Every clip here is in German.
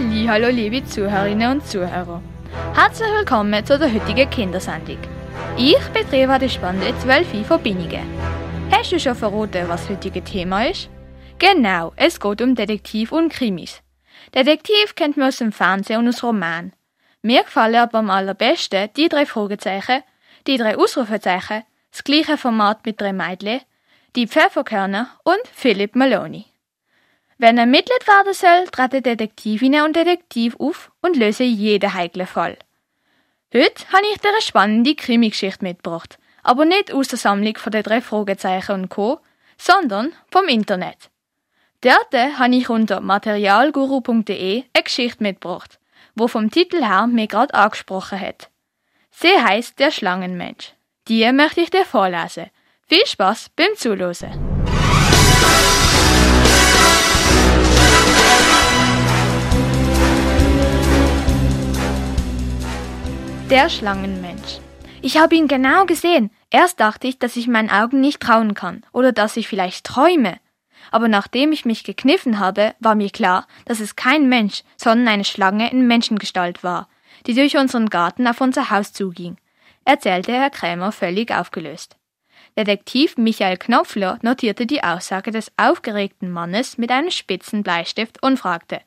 Hallo liebe Zuhörerinnen und Zuhörer. Herzlich willkommen zu der heutigen Kindersendung. Ich bin Reva de Spande 12 von Binnigen. Hast du schon verraten, was das heutige Thema ist? Genau, es geht um Detektiv und Krimis. Detektiv kennt man aus dem Fernsehen und aus Roman. Mir gefallen aber am allerbesten die drei Fragezeichen, die drei Ausrufezeichen, das gleiche Format mit drei Mädchen, die Pfefferkörner und Philipp Maloney. Wenn er ermittelt werden soll, treten Detektivinnen und Detektiv auf und lösen jeden heiklen Fall. Heute habe ich dir eine spannende Krimi-Geschichte mitgebracht, aber nicht aus der Sammlung von den drei Fragezeichen und Co., sondern vom Internet. Dort habe ich unter materialguru.de eine Geschichte mitgebracht, wo vom Titel her mir gerade angesprochen hat. Sie heißt Der Schlangenmensch. Die möchte ich dir vorlesen. Viel Spaß beim Zuhören. Der Schlangenmensch. Ich habe ihn genau gesehen. Erst dachte ich, dass ich meinen Augen nicht trauen kann oder dass ich vielleicht träume. Aber nachdem ich mich gekniffen habe, war mir klar, dass es kein Mensch, sondern eine Schlange in Menschengestalt war, die durch unseren Garten auf unser Haus zuging, erzählte Herr Krämer völlig aufgelöst. Detektiv Michael Knopfler notierte die Aussage des aufgeregten Mannes mit einem spitzen Bleistift und fragte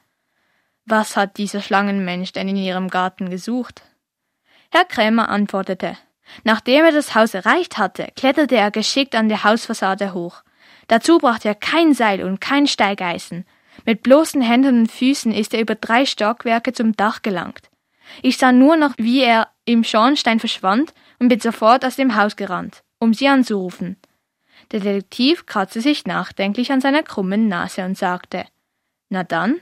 Was hat dieser Schlangenmensch denn in Ihrem Garten gesucht? Herr Krämer antwortete. Nachdem er das Haus erreicht hatte, kletterte er geschickt an der Hausfassade hoch. Dazu brachte er kein Seil und kein Steigeisen. Mit bloßen Händen und Füßen ist er über drei Stockwerke zum Dach gelangt. Ich sah nur noch, wie er im Schornstein verschwand und bin sofort aus dem Haus gerannt, um sie anzurufen. Der Detektiv kratzte sich nachdenklich an seiner krummen Nase und sagte Na dann,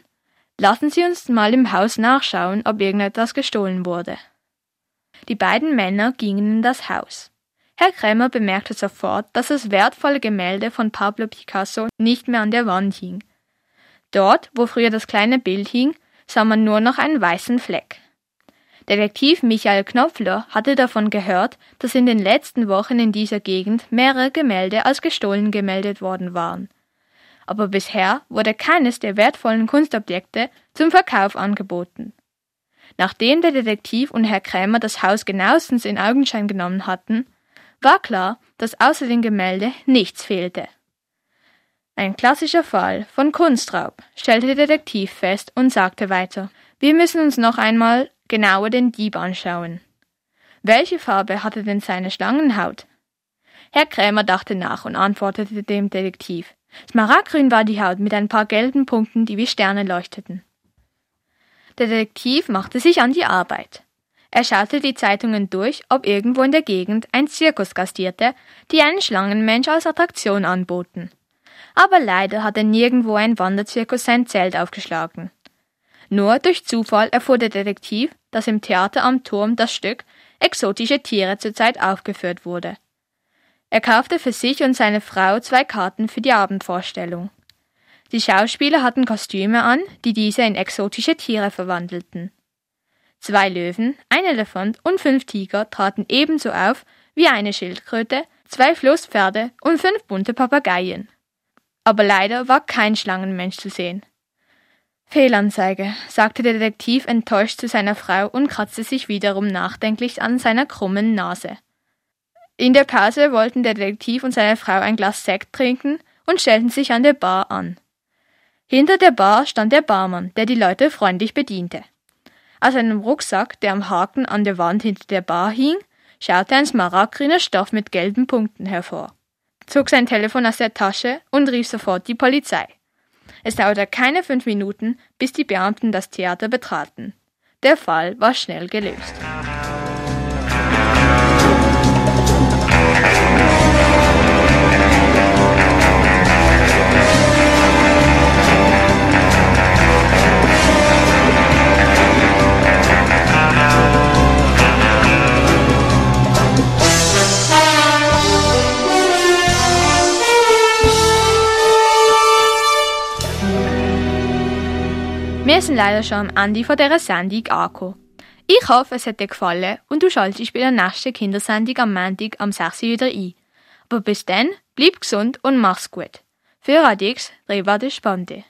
lassen Sie uns mal im Haus nachschauen, ob irgendetwas gestohlen wurde. Die beiden Männer gingen in das Haus. Herr Krämer bemerkte sofort, dass das wertvolle Gemälde von Pablo Picasso nicht mehr an der Wand hing. Dort, wo früher das kleine Bild hing, sah man nur noch einen weißen Fleck. Detektiv Michael Knopfler hatte davon gehört, dass in den letzten Wochen in dieser Gegend mehrere Gemälde als gestohlen gemeldet worden waren. Aber bisher wurde keines der wertvollen Kunstobjekte zum Verkauf angeboten. Nachdem der Detektiv und Herr Krämer das Haus genauestens in Augenschein genommen hatten, war klar, dass außer dem Gemälde nichts fehlte. Ein klassischer Fall von Kunstraub, stellte der Detektiv fest und sagte weiter. Wir müssen uns noch einmal genauer den Dieb anschauen. Welche Farbe hatte denn seine Schlangenhaut? Herr Krämer dachte nach und antwortete dem Detektiv. Smaragdgrün war die Haut mit ein paar gelben Punkten, die wie Sterne leuchteten. Der Detektiv machte sich an die Arbeit. Er schaute die Zeitungen durch, ob irgendwo in der Gegend ein Zirkus gastierte, die einen Schlangenmensch als Attraktion anboten. Aber leider hatte nirgendwo ein Wanderzirkus sein Zelt aufgeschlagen. Nur durch Zufall erfuhr der Detektiv, dass im Theater am Turm das Stück Exotische Tiere zurzeit aufgeführt wurde. Er kaufte für sich und seine Frau zwei Karten für die Abendvorstellung. Die Schauspieler hatten Kostüme an, die diese in exotische Tiere verwandelten. Zwei Löwen, ein Elefant und fünf Tiger traten ebenso auf wie eine Schildkröte, zwei Flusspferde und fünf bunte Papageien. Aber leider war kein Schlangenmensch zu sehen. Fehlanzeige, sagte der Detektiv enttäuscht zu seiner Frau und kratzte sich wiederum nachdenklich an seiner krummen Nase. In der Pause wollten der Detektiv und seine Frau ein Glas Sekt trinken und stellten sich an der Bar an. Hinter der Bar stand der Barmann, der die Leute freundlich bediente. Aus einem Rucksack, der am Haken an der Wand hinter der Bar hing, schaute ein smaragdgrüner Stoff mit gelben Punkten hervor, zog sein Telefon aus der Tasche und rief sofort die Polizei. Es dauerte keine fünf Minuten, bis die Beamten das Theater betraten. Der Fall war schnell gelöst. Wir sind leider schon am Ende von dieser Sendung angekommen. Ich hoffe, es hat dir gefallen und du schaltest bei der nächsten Kindersendung am Montag am 6. Uhr wieder ein. Aber bis dann, bleib gesund und mach's gut. Für Radix, Reba de Spande.